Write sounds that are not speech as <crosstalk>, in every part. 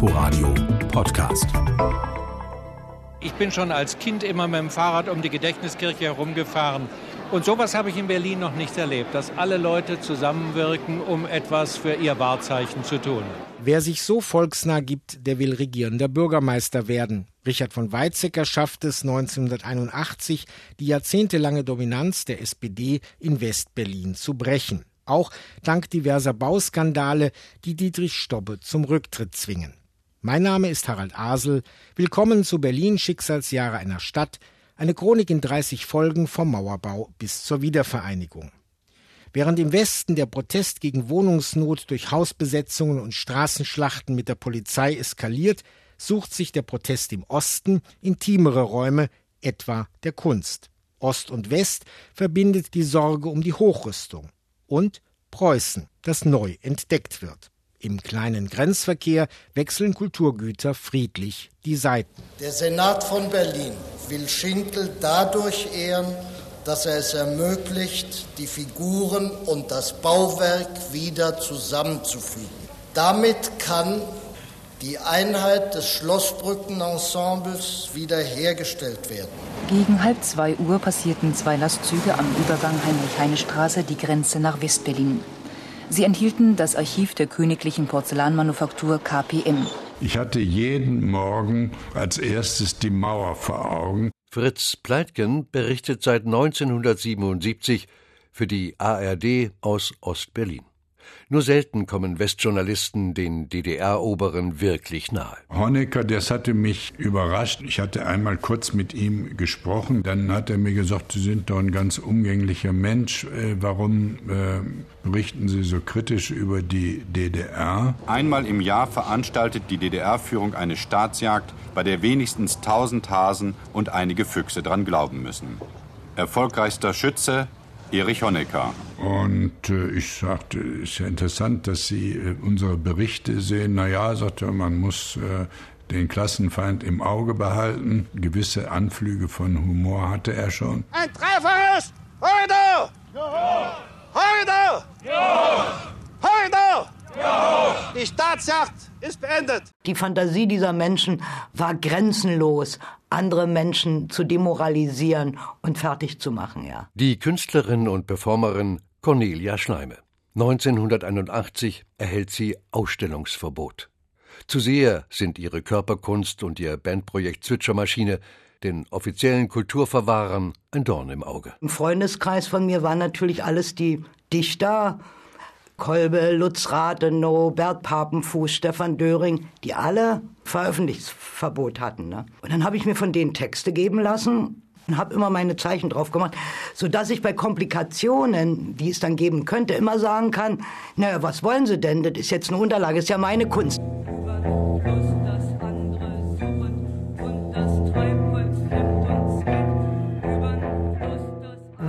Inforadio Podcast. Ich bin schon als Kind immer mit dem Fahrrad um die Gedächtniskirche herumgefahren. Und sowas habe ich in Berlin noch nicht erlebt, dass alle Leute zusammenwirken, um etwas für ihr Wahrzeichen zu tun. Wer sich so volksnah gibt, der will regierender Bürgermeister werden. Richard von Weizsäcker schaffte es 1981, die jahrzehntelange Dominanz der SPD in Westberlin zu brechen. Auch dank diverser Bauskandale, die Dietrich Stobbe zum Rücktritt zwingen. Mein Name ist Harald Asel. Willkommen zu Berlin Schicksalsjahre einer Stadt. Eine Chronik in 30 Folgen vom Mauerbau bis zur Wiedervereinigung. Während im Westen der Protest gegen Wohnungsnot durch Hausbesetzungen und Straßenschlachten mit der Polizei eskaliert, sucht sich der Protest im Osten intimere Räume, etwa der Kunst. Ost und West verbindet die Sorge um die Hochrüstung und Preußen, das neu entdeckt wird. Im kleinen Grenzverkehr wechseln Kulturgüter friedlich die Seiten. Der Senat von Berlin will Schinkel dadurch ehren, dass er es ermöglicht, die Figuren und das Bauwerk wieder zusammenzufügen. Damit kann die Einheit des Schlossbrückenensembles wiederhergestellt werden. Gegen halb zwei Uhr passierten zwei Lastzüge am Übergang Heinrich-Heine-Straße die Grenze nach Westberlin. Sie enthielten das Archiv der Königlichen Porzellanmanufaktur KPM. Ich hatte jeden Morgen als erstes die Mauer vor Augen. Fritz Pleitgen berichtet seit 1977 für die ARD aus Ostberlin. Nur selten kommen Westjournalisten den DDR-Oberen wirklich nahe. Honecker, das hatte mich überrascht. Ich hatte einmal kurz mit ihm gesprochen. Dann hat er mir gesagt, Sie sind doch ein ganz umgänglicher Mensch. Äh, warum äh, berichten Sie so kritisch über die DDR? Einmal im Jahr veranstaltet die DDR-Führung eine Staatsjagd, bei der wenigstens tausend Hasen und einige Füchse dran glauben müssen. Erfolgreichster Schütze Erich Honecker. Und äh, ich sagte, ist ja interessant, dass Sie äh, unsere Berichte sehen. Naja, sagte er, man muss äh, den Klassenfeind im Auge behalten. Gewisse Anflüge von Humor hatte er schon. Ein Treffer ist heute! Ja. Heute! Ja. Die Staatsjagd ist beendet. Die Fantasie dieser Menschen war grenzenlos, andere Menschen zu demoralisieren und fertig zu machen, ja. Die Künstlerin und Performerin Cornelia Schleime. 1981 erhält sie Ausstellungsverbot. Zu sehr sind ihre Körperkunst und ihr Bandprojekt Zwitschermaschine den offiziellen Kulturverwahrern ein Dorn im Auge. Im Freundeskreis von mir waren natürlich alles die Dichter, Kolbe, Lutz Rathenow, Bert Papenfuß, Stefan Döring, die alle Veröffentlichungsverbot hatten. Ne? Und dann habe ich mir von denen Texte geben lassen und habe immer meine Zeichen drauf gemacht, sodass ich bei Komplikationen, die es dann geben könnte, immer sagen kann, naja, was wollen Sie denn? Das ist jetzt eine Unterlage, ist ja meine Kunst.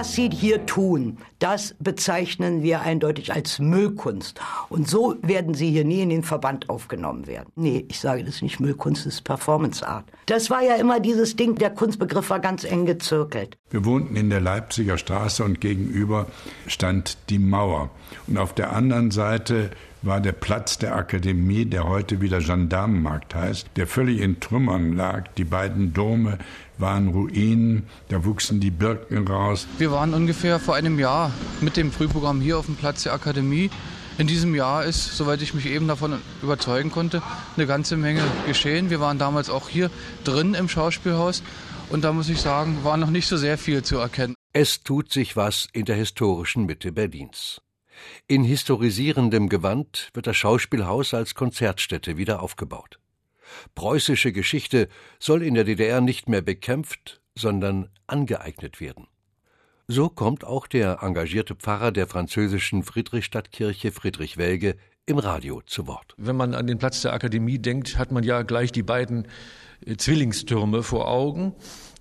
Was sie hier tun, das bezeichnen wir eindeutig als Müllkunst. Und so werden sie hier nie in den Verband aufgenommen werden. Nee, ich sage das nicht Müllkunst, das ist Performance Art. Das war ja immer dieses Ding, der Kunstbegriff war ganz eng gezirkelt. Wir wohnten in der Leipziger Straße und gegenüber stand die Mauer. Und auf der anderen Seite war der Platz der Akademie, der heute wieder Gendarmenmarkt heißt, der völlig in Trümmern lag. Die beiden Dome waren Ruinen, da wuchsen die Birken raus. Wir waren ungefähr vor einem Jahr mit dem Frühprogramm hier auf dem Platz der Akademie. In diesem Jahr ist, soweit ich mich eben davon überzeugen konnte, eine ganze Menge geschehen. Wir waren damals auch hier drin im Schauspielhaus und da muss ich sagen, war noch nicht so sehr viel zu erkennen. Es tut sich was in der historischen Mitte Berlins. In historisierendem Gewand wird das Schauspielhaus als Konzertstätte wieder aufgebaut. Preußische Geschichte soll in der DDR nicht mehr bekämpft, sondern angeeignet werden. So kommt auch der engagierte Pfarrer der französischen Friedrichstadtkirche Friedrich Welge im Radio zu Wort. Wenn man an den Platz der Akademie denkt, hat man ja gleich die beiden äh, Zwillingstürme vor Augen.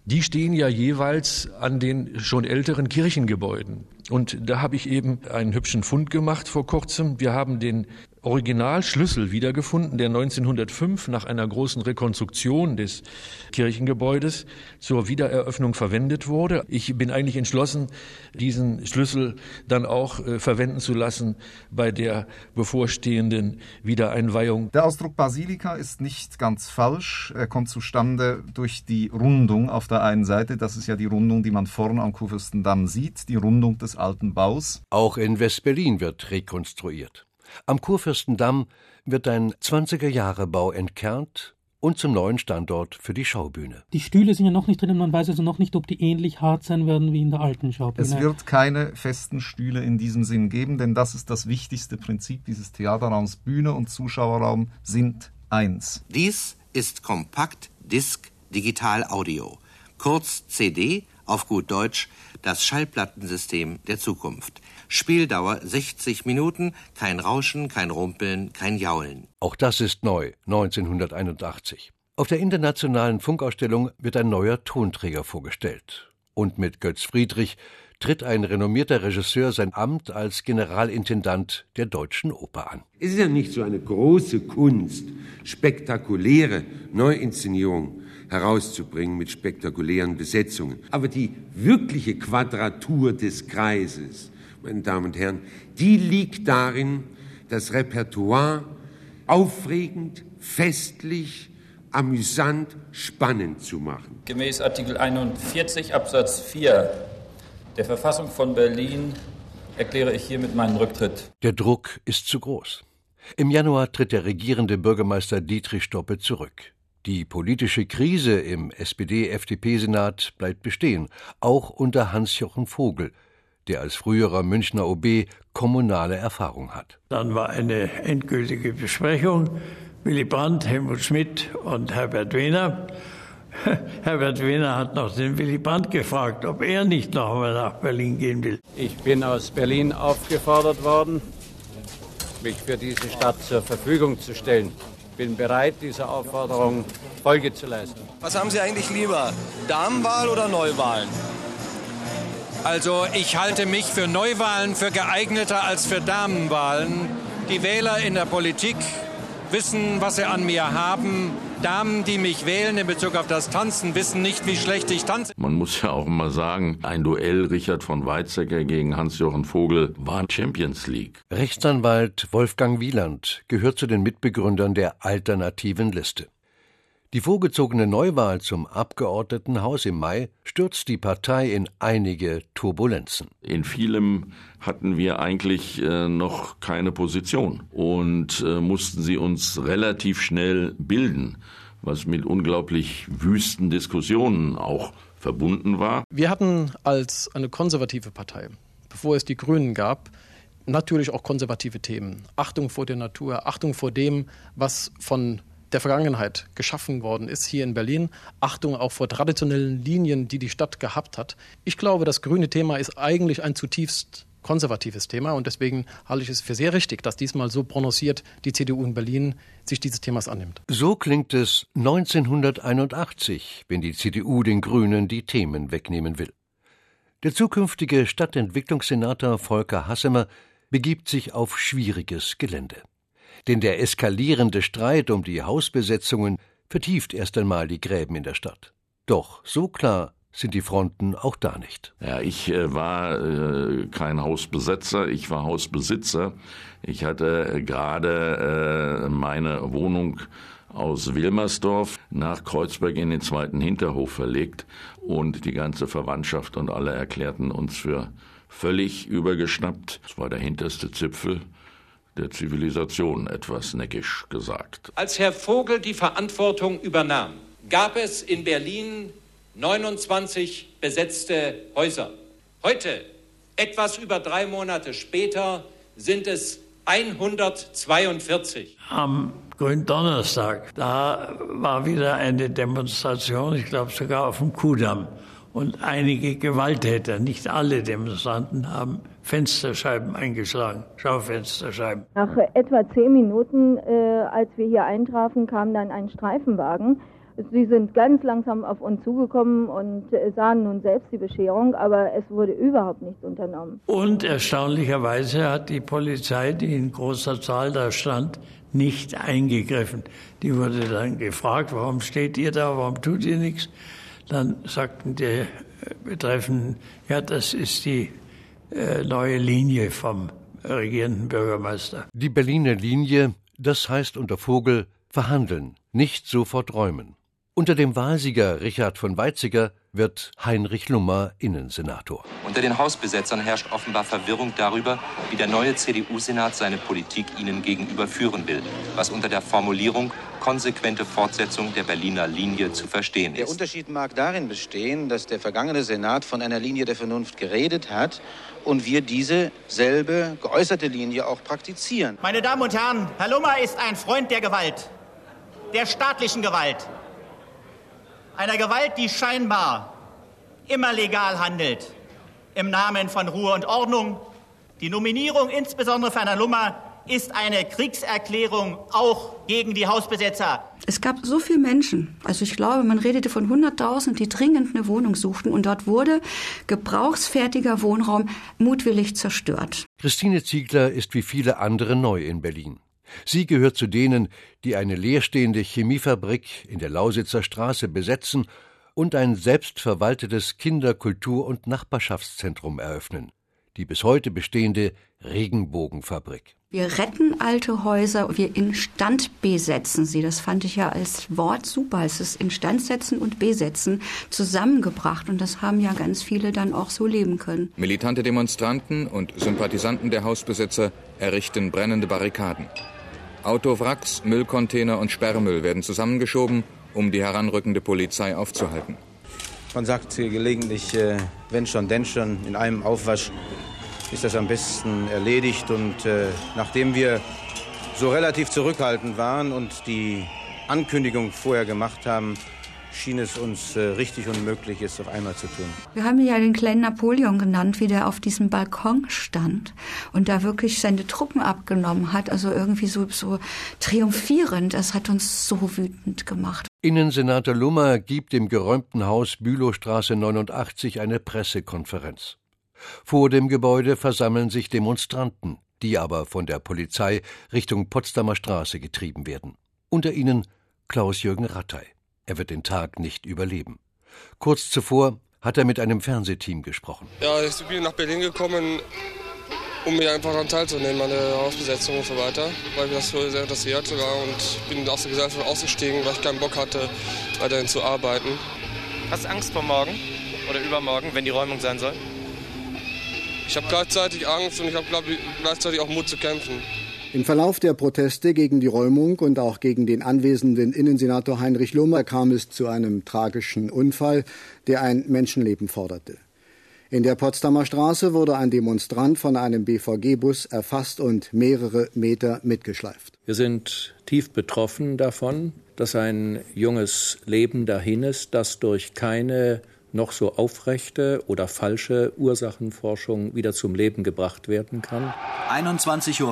Die stehen ja jeweils an den schon älteren Kirchengebäuden. Und da habe ich eben einen hübschen Fund gemacht vor kurzem. Wir haben den Originalschlüssel wiedergefunden, der 1905 nach einer großen Rekonstruktion des Kirchengebäudes zur Wiedereröffnung verwendet wurde. Ich bin eigentlich entschlossen, diesen Schlüssel dann auch äh, verwenden zu lassen bei der bevorstehenden Wiedereinweihung. Der Ausdruck Basilika ist nicht ganz falsch. Er kommt zustande durch die Rundung auf der einen Seite. Das ist ja die Rundung, die man vorn am Kurfürstendamm sieht, die Rundung des alten Baus. Auch in West-Berlin wird rekonstruiert. Am Kurfürstendamm wird ein 20er-Jahre-Bau entkernt und zum neuen Standort für die Schaubühne. Die Stühle sind ja noch nicht drin, man weiß also noch nicht, ob die ähnlich hart sein werden wie in der alten Schaubühne. Es wird keine festen Stühle in diesem Sinn geben, denn das ist das wichtigste Prinzip dieses Theaterraums. Bühne und Zuschauerraum sind eins. Dies ist Kompakt Disc Digital Audio, kurz CD, auf gut Deutsch das Schallplattensystem der Zukunft. Spieldauer 60 Minuten, kein Rauschen, kein Rumpeln, kein Jaulen. Auch das ist neu, 1981. Auf der internationalen Funkausstellung wird ein neuer Tonträger vorgestellt. Und mit Götz Friedrich tritt ein renommierter Regisseur sein Amt als Generalintendant der Deutschen Oper an. Es ist ja nicht so eine große Kunst, spektakuläre Neuinszenierungen herauszubringen mit spektakulären Besetzungen. Aber die wirkliche Quadratur des Kreises, meine Damen und Herren, die liegt darin, das Repertoire aufregend, festlich, amüsant, spannend zu machen. Gemäß Artikel 41 Absatz 4 der Verfassung von Berlin erkläre ich hiermit meinen Rücktritt. Der Druck ist zu groß. Im Januar tritt der regierende Bürgermeister Dietrich Stoppe zurück. Die politische Krise im SPD-FDP-Senat bleibt bestehen, auch unter Hans-Jochen Vogel, der als früherer Münchner OB kommunale Erfahrung hat. Dann war eine endgültige Besprechung. Willy Brandt, Helmut Schmidt und Herbert Wehner. <laughs> Herbert Wehner hat noch den Willy Brandt gefragt, ob er nicht noch einmal nach Berlin gehen will. Ich bin aus Berlin aufgefordert worden, mich für diese Stadt zur Verfügung zu stellen bin bereit, dieser Aufforderung Folge zu leisten. Was haben Sie eigentlich lieber, Damenwahl oder Neuwahlen? Also ich halte mich für Neuwahlen für geeigneter als für Damenwahlen. Die Wähler in der Politik wissen, was sie an mir haben. Damen, die mich wählen in Bezug auf das Tanzen, wissen nicht, wie schlecht ich tanze. Man muss ja auch mal sagen, ein Duell Richard von Weizsäcker gegen Hans-Jochen Vogel war Champions League. Rechtsanwalt Wolfgang Wieland gehört zu den Mitbegründern der alternativen Liste. Die vorgezogene Neuwahl zum Abgeordnetenhaus im Mai stürzt die Partei in einige Turbulenzen. In vielem hatten wir eigentlich äh, noch keine Position und äh, mussten sie uns relativ schnell bilden, was mit unglaublich wüsten Diskussionen auch verbunden war. Wir hatten als eine konservative Partei, bevor es die Grünen gab, natürlich auch konservative Themen. Achtung vor der Natur, Achtung vor dem, was von der Vergangenheit geschaffen worden ist hier in Berlin. Achtung auch vor traditionellen Linien, die die Stadt gehabt hat. Ich glaube, das grüne Thema ist eigentlich ein zutiefst konservatives Thema und deswegen halte ich es für sehr richtig, dass diesmal so prononciert die CDU in Berlin sich dieses Themas annimmt. So klingt es 1981, wenn die CDU den Grünen die Themen wegnehmen will. Der zukünftige Stadtentwicklungssenator Volker Hassemer begibt sich auf schwieriges Gelände. Denn der eskalierende Streit um die Hausbesetzungen vertieft erst einmal die Gräben in der Stadt. Doch so klar sind die Fronten auch da nicht. Ja, ich äh, war äh, kein Hausbesetzer, ich war Hausbesitzer. Ich hatte äh, gerade äh, meine Wohnung aus Wilmersdorf nach Kreuzberg in den zweiten Hinterhof verlegt und die ganze Verwandtschaft und alle erklärten uns für völlig übergeschnappt. Es war der hinterste Zipfel der Zivilisation, etwas neckisch gesagt. Als Herr Vogel die Verantwortung übernahm, gab es in Berlin 29 besetzte Häuser. Heute, etwas über drei Monate später, sind es 142. Am Gründonnerstag, da war wieder eine Demonstration, ich glaube sogar auf dem Kudamm. Und einige Gewalttäter, nicht alle Demonstranten, haben Fensterscheiben eingeschlagen, Schaufensterscheiben. Nach etwa zehn Minuten, äh, als wir hier eintrafen, kam dann ein Streifenwagen Sie sind ganz langsam auf uns zugekommen und äh, sahen nun selbst die Bescherung, aber es wurde überhaupt nichts unternommen. Und erstaunlicherweise hat die Polizei, die in großer Zahl da stand, nicht eingegriffen. Die wurde dann gefragt, warum steht ihr da, warum tut ihr nichts? Dann sagten die äh, Betreffenden, ja, das ist die äh, neue Linie vom regierenden Bürgermeister. Die Berliner Linie, das heißt unter Vogel verhandeln, nicht sofort räumen. Unter dem Wahlsieger Richard von Weizsäcker wird Heinrich Lummer Innensenator. Unter den Hausbesetzern herrscht offenbar Verwirrung darüber, wie der neue CDU-Senat seine Politik ihnen gegenüber führen will, was unter der Formulierung konsequente Fortsetzung der Berliner Linie zu verstehen ist. Der Unterschied mag darin bestehen, dass der vergangene Senat von einer Linie der Vernunft geredet hat und wir diese selbe geäußerte Linie auch praktizieren. Meine Damen und Herren, Herr Lummer ist ein Freund der Gewalt, der staatlichen Gewalt einer Gewalt, die scheinbar immer legal handelt, im Namen von Ruhe und Ordnung. Die Nominierung insbesondere für Herrn Lummer ist eine Kriegserklärung auch gegen die Hausbesetzer. Es gab so viele Menschen, also ich glaube, man redete von 100.000, die dringend eine Wohnung suchten und dort wurde gebrauchsfertiger Wohnraum mutwillig zerstört. Christine Ziegler ist wie viele andere neu in Berlin. Sie gehört zu denen, die eine leerstehende Chemiefabrik in der Lausitzer Straße besetzen und ein selbstverwaltetes Kinder-, Kultur- und Nachbarschaftszentrum eröffnen, die bis heute bestehende Regenbogenfabrik. Wir retten alte Häuser, wir instand besetzen sie. Das fand ich ja als Wort super. Es ist Instandsetzen und Besetzen zusammengebracht. Und das haben ja ganz viele dann auch so leben können. Militante Demonstranten und Sympathisanten der Hausbesetzer errichten brennende Barrikaden. Autowracks, Müllcontainer und Sperrmüll werden zusammengeschoben, um die heranrückende Polizei aufzuhalten. Man sagt gelegentlich, äh, wenn schon, denn schon, in einem Aufwasch ist das am besten erledigt. Und äh, nachdem wir so relativ zurückhaltend waren und die Ankündigung vorher gemacht haben, schien es uns äh, richtig unmöglich, es auf einmal zu tun. Wir haben ja den kleinen Napoleon genannt, wie der auf diesem Balkon stand und da wirklich seine Truppen abgenommen hat, also irgendwie so, so triumphierend. Das hat uns so wütend gemacht. Innensenator Lummer gibt im geräumten Haus Bülowstraße 89 eine Pressekonferenz. Vor dem Gebäude versammeln sich Demonstranten, die aber von der Polizei Richtung Potsdamer Straße getrieben werden. Unter ihnen Klaus-Jürgen Rattay. Er wird den Tag nicht überleben. Kurz zuvor hat er mit einem Fernsehteam gesprochen. Ja, ich bin nach Berlin gekommen, um mir einfach daran teilzunehmen an der Hausbesetzung und so weiter, weil mich das so sehr interessiert sogar und bin aus der Gesellschaft ausgestiegen, weil ich keinen Bock hatte, weiterhin zu arbeiten. Hast du Angst vor morgen oder übermorgen, wenn die Räumung sein soll? Ich habe gleichzeitig Angst und ich habe gleichzeitig auch Mut zu kämpfen. Im Verlauf der Proteste gegen die Räumung und auch gegen den anwesenden Innensenator Heinrich Lummer kam es zu einem tragischen Unfall, der ein Menschenleben forderte. In der Potsdamer Straße wurde ein Demonstrant von einem BVG-Bus erfasst und mehrere Meter mitgeschleift. Wir sind tief betroffen davon, dass ein junges Leben dahin ist, das durch keine noch so aufrechte oder falsche Ursachenforschung wieder zum Leben gebracht werden kann. 21.15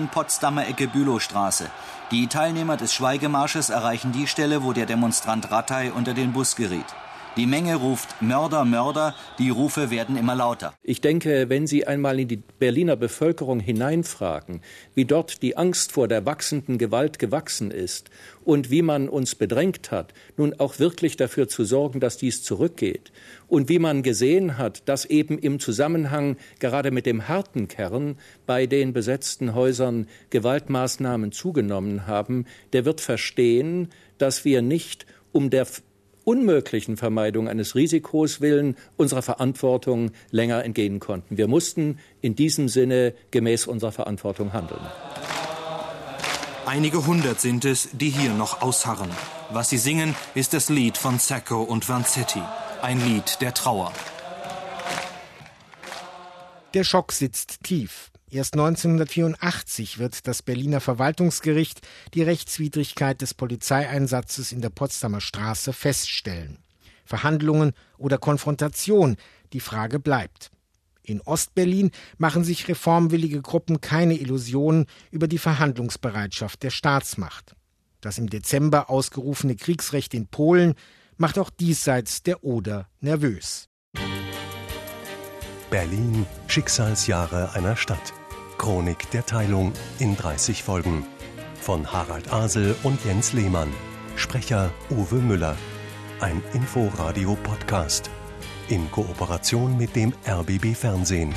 Uhr Potsdamer Ecke Bülowstraße. Die Teilnehmer des Schweigemarsches erreichen die Stelle, wo der Demonstrant Rattay unter den Bus geriet. Die Menge ruft Mörder, Mörder, die Rufe werden immer lauter. Ich denke, wenn Sie einmal in die Berliner Bevölkerung hineinfragen, wie dort die Angst vor der wachsenden Gewalt gewachsen ist und wie man uns bedrängt hat, nun auch wirklich dafür zu sorgen, dass dies zurückgeht und wie man gesehen hat, dass eben im Zusammenhang gerade mit dem harten Kern bei den besetzten Häusern Gewaltmaßnahmen zugenommen haben, der wird verstehen, dass wir nicht um der unmöglichen Vermeidung eines Risikos willen unserer Verantwortung länger entgehen konnten. Wir mussten in diesem Sinne gemäß unserer Verantwortung handeln. Einige hundert sind es, die hier noch ausharren. Was sie singen, ist das Lied von Sacco und Vanzetti. Ein Lied der Trauer. Der Schock sitzt tief. Erst 1984 wird das Berliner Verwaltungsgericht die Rechtswidrigkeit des Polizeieinsatzes in der Potsdamer Straße feststellen. Verhandlungen oder Konfrontation, die Frage bleibt. In Ostberlin machen sich reformwillige Gruppen keine Illusionen über die Verhandlungsbereitschaft der Staatsmacht. Das im Dezember ausgerufene Kriegsrecht in Polen macht auch diesseits der Oder nervös. Berlin, Schicksalsjahre einer Stadt. Chronik der Teilung in 30 Folgen. Von Harald Asel und Jens Lehmann. Sprecher Uwe Müller. Ein Inforadio-Podcast. In Kooperation mit dem RBB Fernsehen.